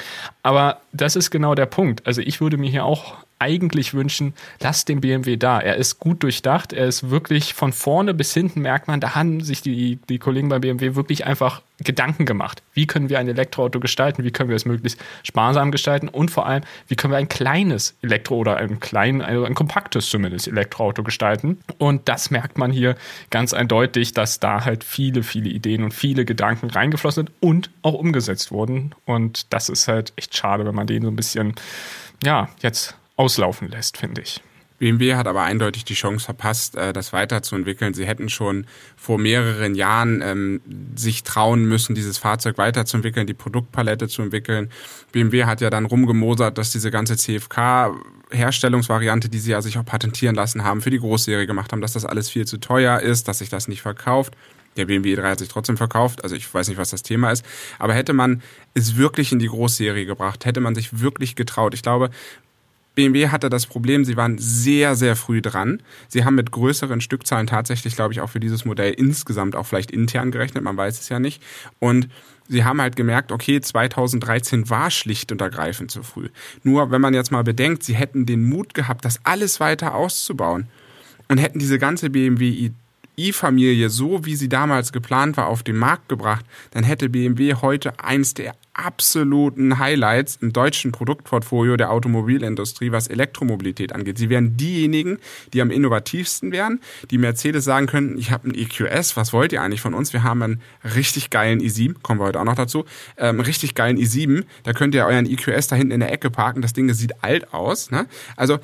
Aber das ist genau der Punkt. Also ich würde mir hier auch eigentlich wünschen, lass den BMW da. Er ist gut durchdacht, er ist wirklich von vorne bis hinten, merkt man, da haben sich die, die Kollegen bei BMW wirklich einfach Gedanken gemacht. Wie können wir ein Elektroauto gestalten? Wie können wir es möglichst sparsam gestalten? Und vor allem, wie können wir ein kleines Elektro- oder ein klein, also ein kompaktes zumindest Elektroauto gestalten? Und das merkt man hier ganz eindeutig, dass da halt viele, viele Ideen und viele Gedanken reingeflossen sind und auch umgesetzt wurden. Und das ist halt echt schade, wenn man den so ein bisschen, ja, jetzt auslaufen lässt, finde ich. BMW hat aber eindeutig die Chance verpasst, äh, das weiterzuentwickeln. Sie hätten schon vor mehreren Jahren ähm, sich trauen müssen, dieses Fahrzeug weiterzuentwickeln, die Produktpalette zu entwickeln. BMW hat ja dann rumgemosert, dass diese ganze CFK Herstellungsvariante, die sie ja sich auch patentieren lassen haben, für die Großserie gemacht haben, dass das alles viel zu teuer ist, dass sich das nicht verkauft. Der BMW E3 hat sich trotzdem verkauft, also ich weiß nicht, was das Thema ist. Aber hätte man es wirklich in die Großserie gebracht, hätte man sich wirklich getraut. Ich glaube, BMW hatte das Problem, sie waren sehr, sehr früh dran. Sie haben mit größeren Stückzahlen tatsächlich, glaube ich, auch für dieses Modell insgesamt auch vielleicht intern gerechnet, man weiß es ja nicht. Und sie haben halt gemerkt, okay, 2013 war schlicht und ergreifend zu früh. Nur wenn man jetzt mal bedenkt, sie hätten den Mut gehabt, das alles weiter auszubauen und hätten diese ganze BMW i-Familie, so wie sie damals geplant war, auf den Markt gebracht, dann hätte BMW heute eins der absoluten Highlights im deutschen Produktportfolio der Automobilindustrie, was Elektromobilität angeht. Sie wären diejenigen, die am innovativsten wären, die Mercedes sagen könnten, ich habe einen EQS, was wollt ihr eigentlich von uns? Wir haben einen richtig geilen i7, kommen wir heute auch noch dazu, ähm, richtig geilen i7, da könnt ihr euren EQS da hinten in der Ecke parken, das Ding sieht alt aus. Ne? Also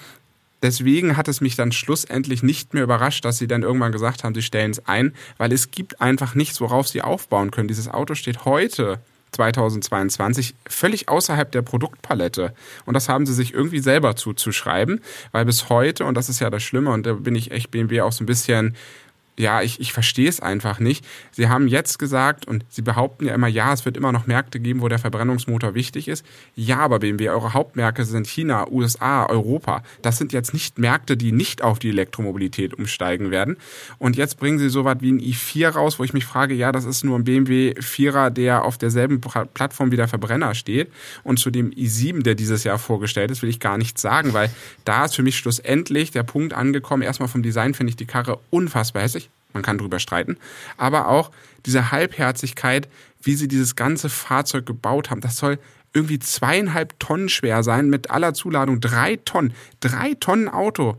deswegen hat es mich dann schlussendlich nicht mehr überrascht, dass sie dann irgendwann gesagt haben, sie stellen es ein, weil es gibt einfach nichts, worauf sie aufbauen können. Dieses Auto steht heute 2022 völlig außerhalb der Produktpalette. Und das haben sie sich irgendwie selber zuzuschreiben, weil bis heute, und das ist ja das Schlimme, und da bin ich echt BMW auch so ein bisschen ja, ich, ich verstehe es einfach nicht. Sie haben jetzt gesagt, und Sie behaupten ja immer, ja, es wird immer noch Märkte geben, wo der Verbrennungsmotor wichtig ist. Ja, aber BMW, eure Hauptmärkte sind China, USA, Europa. Das sind jetzt nicht Märkte, die nicht auf die Elektromobilität umsteigen werden. Und jetzt bringen Sie so was wie ein i4 raus, wo ich mich frage, ja, das ist nur ein BMW 4er, der auf derselben Plattform wie der Verbrenner steht. Und zu dem i7, der dieses Jahr vorgestellt ist, will ich gar nichts sagen, weil da ist für mich schlussendlich der Punkt angekommen. Erstmal vom Design finde ich die Karre unfassbar hässlich man kann drüber streiten, aber auch diese Halbherzigkeit, wie sie dieses ganze Fahrzeug gebaut haben, das soll irgendwie zweieinhalb Tonnen schwer sein, mit aller Zuladung drei Tonnen, drei Tonnen Auto.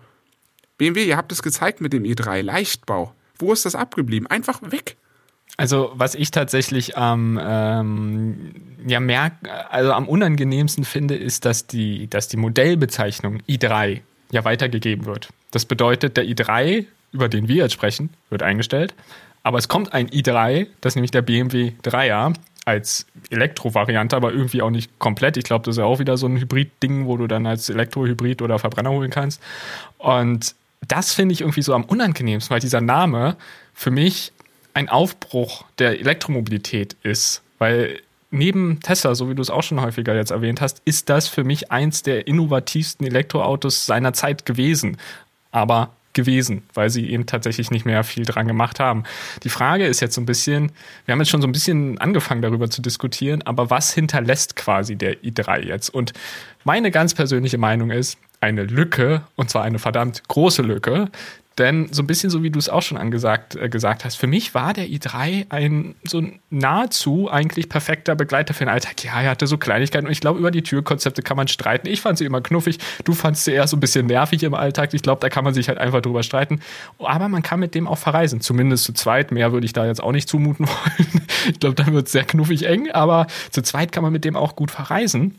BMW, ihr habt es gezeigt mit dem i3, Leichtbau. Wo ist das abgeblieben? Einfach weg. Also was ich tatsächlich am ähm, ja merk, also am unangenehmsten finde, ist, dass die, dass die Modellbezeichnung i3 ja weitergegeben wird. Das bedeutet, der i3 über den wir jetzt sprechen, wird eingestellt. Aber es kommt ein i3, das ist nämlich der BMW 3er als Elektro-Variante, aber irgendwie auch nicht komplett. Ich glaube, das ist ja auch wieder so ein Hybrid-Ding, wo du dann als Elektro-Hybrid oder Verbrenner holen kannst. Und das finde ich irgendwie so am unangenehmsten, weil dieser Name für mich ein Aufbruch der Elektromobilität ist. Weil neben Tesla, so wie du es auch schon häufiger jetzt erwähnt hast, ist das für mich eins der innovativsten Elektroautos seiner Zeit gewesen. Aber gewesen, weil sie eben tatsächlich nicht mehr viel dran gemacht haben. Die Frage ist jetzt so ein bisschen, wir haben jetzt schon so ein bisschen angefangen darüber zu diskutieren, aber was hinterlässt quasi der i3 jetzt? Und meine ganz persönliche Meinung ist, eine Lücke, und zwar eine verdammt große Lücke, denn so ein bisschen so wie du es auch schon angesagt äh, gesagt hast, für mich war der i3 ein so nahezu eigentlich perfekter Begleiter für den Alltag. Ja, er hatte so Kleinigkeiten und ich glaube, über die Türkonzepte kann man streiten. Ich fand sie immer knuffig, du fandst sie eher so ein bisschen nervig im Alltag. Ich glaube, da kann man sich halt einfach drüber streiten. Aber man kann mit dem auch verreisen, zumindest zu zweit. Mehr würde ich da jetzt auch nicht zumuten wollen. ich glaube, dann wird es sehr knuffig eng, aber zu zweit kann man mit dem auch gut verreisen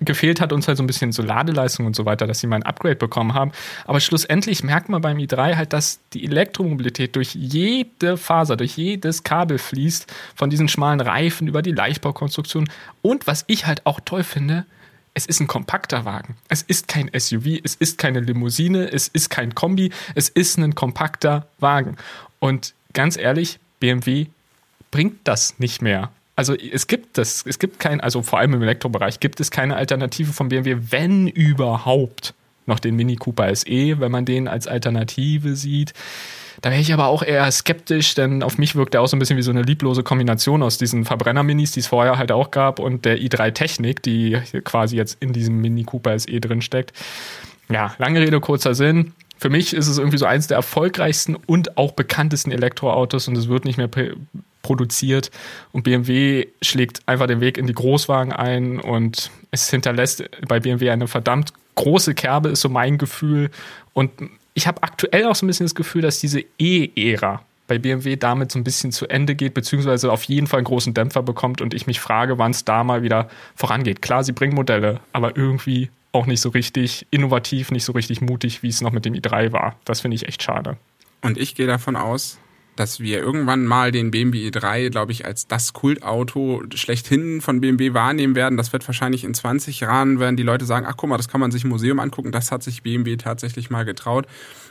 gefehlt hat uns halt so ein bisschen so Ladeleistung und so weiter, dass sie mal ein Upgrade bekommen haben. Aber schlussendlich merkt man beim i3 halt, dass die Elektromobilität durch jede Faser, durch jedes Kabel fließt, von diesen schmalen Reifen über die Leichtbaukonstruktion. Und was ich halt auch toll finde, es ist ein kompakter Wagen. Es ist kein SUV, es ist keine Limousine, es ist kein Kombi, es ist ein kompakter Wagen. Und ganz ehrlich, BMW bringt das nicht mehr also es gibt das, es gibt kein, also vor allem im Elektrobereich gibt es keine Alternative von BMW, wenn überhaupt noch den Mini Cooper SE, wenn man den als Alternative sieht. Da wäre ich aber auch eher skeptisch, denn auf mich wirkt er auch so ein bisschen wie so eine lieblose Kombination aus diesen Verbrenner-Minis, die es vorher halt auch gab, und der i3 Technik, die quasi jetzt in diesem Mini Cooper SE drin steckt. Ja, lange Rede, kurzer Sinn. Für mich ist es irgendwie so eins der erfolgreichsten und auch bekanntesten Elektroautos und es wird nicht mehr produziert und BMW schlägt einfach den Weg in die Großwagen ein und es hinterlässt bei BMW eine verdammt große Kerbe, ist so mein Gefühl. Und ich habe aktuell auch so ein bisschen das Gefühl, dass diese E-Ära bei BMW damit so ein bisschen zu Ende geht, beziehungsweise auf jeden Fall einen großen Dämpfer bekommt und ich mich frage, wann es da mal wieder vorangeht. Klar, sie bringen Modelle, aber irgendwie auch nicht so richtig innovativ, nicht so richtig mutig, wie es noch mit dem i3 war. Das finde ich echt schade. Und ich gehe davon aus, dass wir irgendwann mal den BMW i3, glaube ich, als das Kultauto schlechthin von BMW wahrnehmen werden. Das wird wahrscheinlich in 20 Jahren, werden die Leute sagen, ach guck mal, das kann man sich im Museum angucken. Das hat sich BMW tatsächlich mal getraut.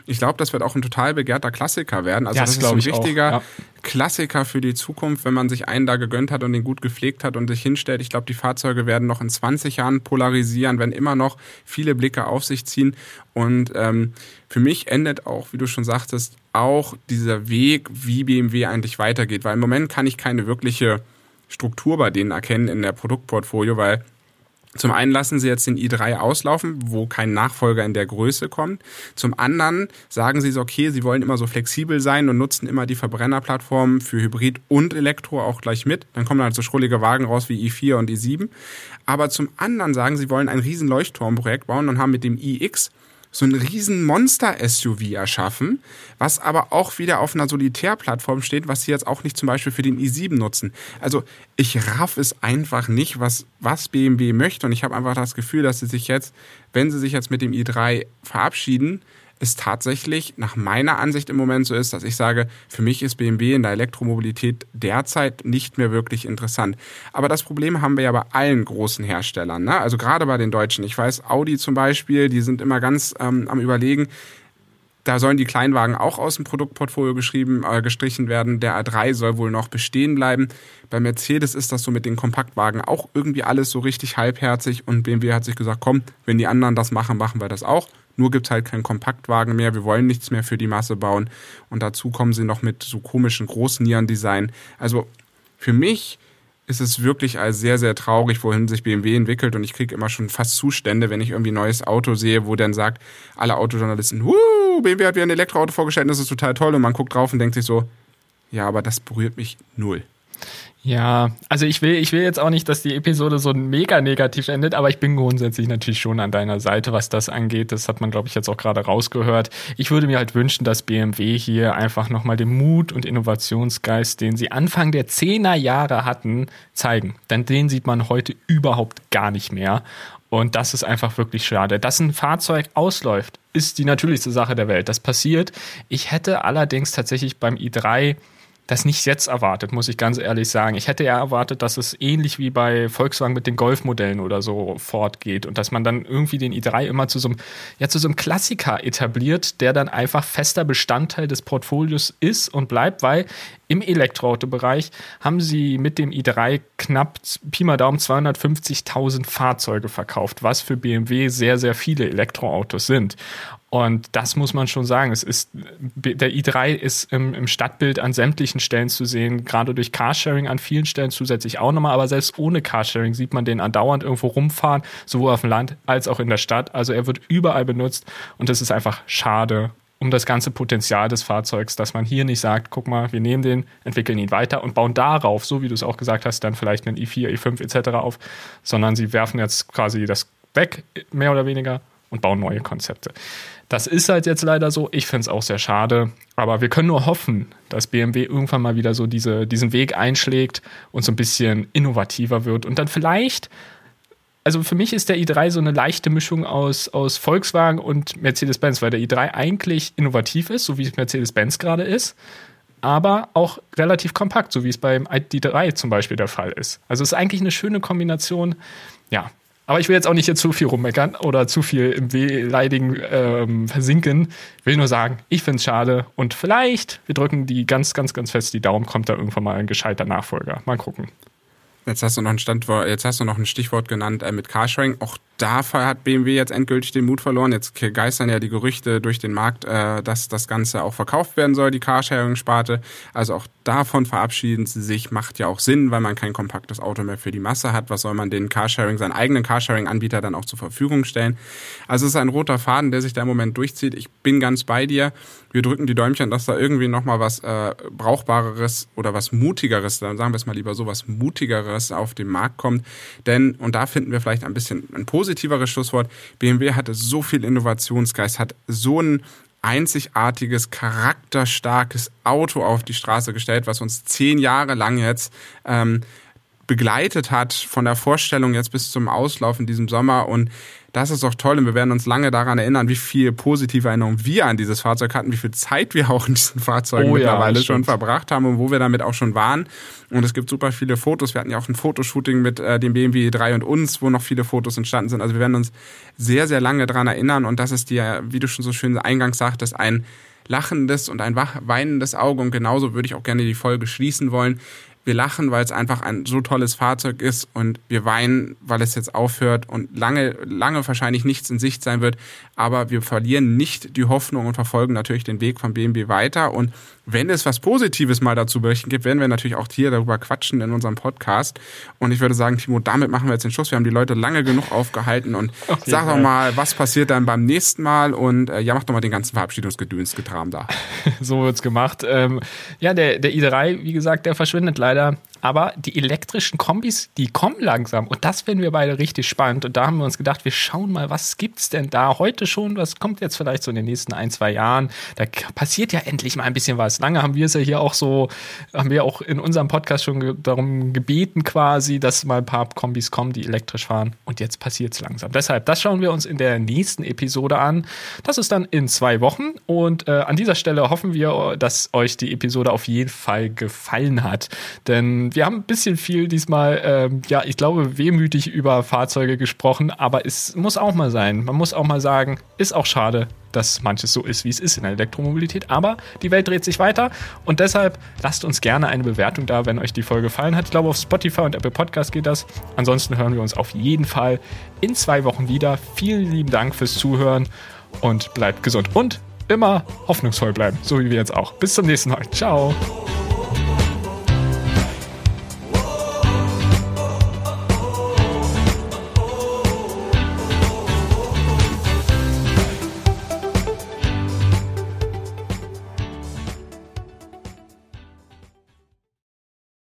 Ich glaube, das wird auch ein total begehrter Klassiker werden. Also ja, das, das ist ein richtiger ja. Klassiker für die Zukunft, wenn man sich einen da gegönnt hat und den gut gepflegt hat und sich hinstellt. Ich glaube, die Fahrzeuge werden noch in 20 Jahren polarisieren, wenn immer noch viele Blicke auf sich ziehen. Und ähm, für mich endet auch, wie du schon sagtest, auch dieser Weg, wie BMW eigentlich weitergeht. Weil im Moment kann ich keine wirkliche Struktur bei denen erkennen in der Produktportfolio, weil zum einen lassen sie jetzt den i3 auslaufen, wo kein Nachfolger in der Größe kommt. Zum anderen sagen sie so, okay, sie wollen immer so flexibel sein und nutzen immer die Verbrennerplattformen für Hybrid und Elektro auch gleich mit. Dann kommen halt so schrullige Wagen raus wie i4 und i7. Aber zum anderen sagen sie, wollen ein riesen Leuchtturmprojekt bauen und haben mit dem iX so ein riesen Monster-SUV erschaffen, was aber auch wieder auf einer Solitärplattform steht, was sie jetzt auch nicht zum Beispiel für den i7 nutzen. Also ich raff es einfach nicht, was, was BMW möchte und ich habe einfach das Gefühl, dass sie sich jetzt, wenn sie sich jetzt mit dem i3 verabschieden, es tatsächlich nach meiner Ansicht im Moment so ist, dass ich sage, für mich ist BMW in der Elektromobilität derzeit nicht mehr wirklich interessant. Aber das Problem haben wir ja bei allen großen Herstellern, ne? also gerade bei den Deutschen. Ich weiß, Audi zum Beispiel, die sind immer ganz ähm, am Überlegen, da sollen die Kleinwagen auch aus dem Produktportfolio geschrieben, äh, gestrichen werden. Der A3 soll wohl noch bestehen bleiben. Bei Mercedes ist das so mit den Kompaktwagen auch irgendwie alles so richtig halbherzig und BMW hat sich gesagt, komm, wenn die anderen das machen, machen wir das auch. Nur gibt es halt keinen Kompaktwagen mehr. Wir wollen nichts mehr für die Masse bauen. Und dazu kommen sie noch mit so komischen Großnierendesign. Also für mich ist es wirklich als sehr, sehr traurig, wohin sich BMW entwickelt. Und ich kriege immer schon fast Zustände, wenn ich irgendwie ein neues Auto sehe, wo dann sagt, alle Autojournalisten, Wuh, BMW hat wieder ein Elektroauto vorgestellt, das ist total toll. Und man guckt drauf und denkt sich so, ja, aber das berührt mich null. Ja, also ich will, ich will jetzt auch nicht, dass die Episode so mega negativ endet, aber ich bin grundsätzlich natürlich schon an deiner Seite, was das angeht. Das hat man, glaube ich, jetzt auch gerade rausgehört. Ich würde mir halt wünschen, dass BMW hier einfach nochmal den Mut und Innovationsgeist, den sie Anfang der Zehner Jahre hatten, zeigen. Denn den sieht man heute überhaupt gar nicht mehr. Und das ist einfach wirklich schade. Dass ein Fahrzeug ausläuft, ist die natürlichste Sache der Welt. Das passiert. Ich hätte allerdings tatsächlich beim i3 das nicht jetzt erwartet, muss ich ganz ehrlich sagen. Ich hätte ja erwartet, dass es ähnlich wie bei Volkswagen mit den Golfmodellen oder so fortgeht und dass man dann irgendwie den i3 immer zu so einem, ja, zu so einem Klassiker etabliert, der dann einfach fester Bestandteil des Portfolios ist und bleibt, weil im Elektroautobereich haben sie mit dem i3 knapp Pi mal Daumen 250.000 Fahrzeuge verkauft, was für BMW sehr, sehr viele Elektroautos sind. Und das muss man schon sagen. Es ist, der i3 ist im, im, Stadtbild an sämtlichen Stellen zu sehen, gerade durch Carsharing an vielen Stellen zusätzlich auch nochmal. Aber selbst ohne Carsharing sieht man den andauernd irgendwo rumfahren, sowohl auf dem Land als auch in der Stadt. Also er wird überall benutzt und das ist einfach schade um das ganze Potenzial des Fahrzeugs, dass man hier nicht sagt, guck mal, wir nehmen den, entwickeln ihn weiter und bauen darauf, so wie du es auch gesagt hast, dann vielleicht einen i4, i5 etc. auf, sondern sie werfen jetzt quasi das weg, mehr oder weniger, und bauen neue Konzepte. Das ist halt jetzt leider so. Ich finde es auch sehr schade. Aber wir können nur hoffen, dass BMW irgendwann mal wieder so diese, diesen Weg einschlägt und so ein bisschen innovativer wird und dann vielleicht. Also für mich ist der i3 so eine leichte Mischung aus, aus Volkswagen und Mercedes-Benz, weil der i3 eigentlich innovativ ist, so wie es Mercedes-Benz gerade ist, aber auch relativ kompakt, so wie es beim ID3 zum Beispiel der Fall ist. Also es ist eigentlich eine schöne Kombination. Ja, aber ich will jetzt auch nicht hier zu viel rummeckern oder zu viel im Wehleidigen ähm, versinken. Will nur sagen, ich finde es schade und vielleicht, wir drücken die ganz, ganz, ganz fest die Daumen, kommt da irgendwann mal ein gescheiter Nachfolger. Mal gucken. Jetzt hast du noch ein Standwort, jetzt hast du noch ein Stichwort genannt äh, mit Carsharing. Auch da hat BMW jetzt endgültig den Mut verloren. Jetzt geistern ja die Gerüchte durch den Markt, äh, dass das Ganze auch verkauft werden soll, die Carsharing-Sparte. Also auch davon verabschieden sie sich. Macht ja auch Sinn, weil man kein kompaktes Auto mehr für die Masse hat. Was soll man den Carsharing, seinen eigenen Carsharing-Anbieter dann auch zur Verfügung stellen? Also es ist ein roter Faden, der sich da im Moment durchzieht. Ich bin ganz bei dir. Wir drücken die Däumchen, dass da irgendwie nochmal was äh, Brauchbareres oder was Mutigeres, dann sagen wir es mal lieber so, was Mutigeres auf den Markt kommt. Denn, und da finden wir vielleicht ein bisschen ein positiveres Schlusswort, BMW hatte so viel Innovationsgeist, hat so ein einzigartiges, charakterstarkes Auto auf die Straße gestellt, was uns zehn Jahre lang jetzt ähm, begleitet hat, von der Vorstellung jetzt bis zum Auslauf in diesem Sommer. Und das ist doch toll und wir werden uns lange daran erinnern, wie viel positive Erinnerungen wir an dieses Fahrzeug hatten, wie viel Zeit wir auch in diesen Fahrzeugen oh, mittlerweile ja, schon verbracht haben und wo wir damit auch schon waren. Und es gibt super viele Fotos. Wir hatten ja auch ein Fotoshooting mit äh, dem BMW 3 und uns, wo noch viele Fotos entstanden sind. Also wir werden uns sehr, sehr lange daran erinnern und das ist dir, wie du schon so schön eingangs sagtest, ein lachendes und ein weinendes Auge und genauso würde ich auch gerne die Folge schließen wollen. Wir lachen, weil es einfach ein so tolles Fahrzeug ist und wir weinen, weil es jetzt aufhört und lange, lange wahrscheinlich nichts in Sicht sein wird. Aber wir verlieren nicht die Hoffnung und verfolgen natürlich den Weg von BMW weiter und wenn es was Positives mal dazu berichten gibt, werden wir natürlich auch hier darüber quatschen in unserem Podcast. Und ich würde sagen, Timo, damit machen wir jetzt den Schluss. Wir haben die Leute lange genug aufgehalten und sag doch mal, was passiert dann beim nächsten Mal und äh, ja, mach doch mal den ganzen Verabschiedungsgedöns-Getram da. so wird's gemacht. Ähm, ja, der, der i3, wie gesagt, der verschwindet leider aber die elektrischen Kombis, die kommen langsam. Und das finden wir beide richtig spannend. Und da haben wir uns gedacht, wir schauen mal, was gibt's denn da heute schon? Was kommt jetzt vielleicht so in den nächsten ein, zwei Jahren? Da passiert ja endlich mal ein bisschen was. Lange haben wir es ja hier auch so, haben wir auch in unserem Podcast schon ge darum gebeten quasi, dass mal ein paar Kombis kommen, die elektrisch fahren. Und jetzt passiert's langsam. Deshalb, das schauen wir uns in der nächsten Episode an. Das ist dann in zwei Wochen. Und äh, an dieser Stelle hoffen wir, dass euch die Episode auf jeden Fall gefallen hat. Denn wir haben ein bisschen viel diesmal, ähm, ja, ich glaube, wehmütig über Fahrzeuge gesprochen, aber es muss auch mal sein. Man muss auch mal sagen, ist auch schade, dass manches so ist, wie es ist in der Elektromobilität. Aber die Welt dreht sich weiter und deshalb lasst uns gerne eine Bewertung da, wenn euch die Folge gefallen hat. Ich glaube, auf Spotify und Apple Podcast geht das. Ansonsten hören wir uns auf jeden Fall in zwei Wochen wieder. Vielen lieben Dank fürs Zuhören und bleibt gesund und immer hoffnungsvoll bleiben, so wie wir jetzt auch. Bis zum nächsten Mal. Ciao.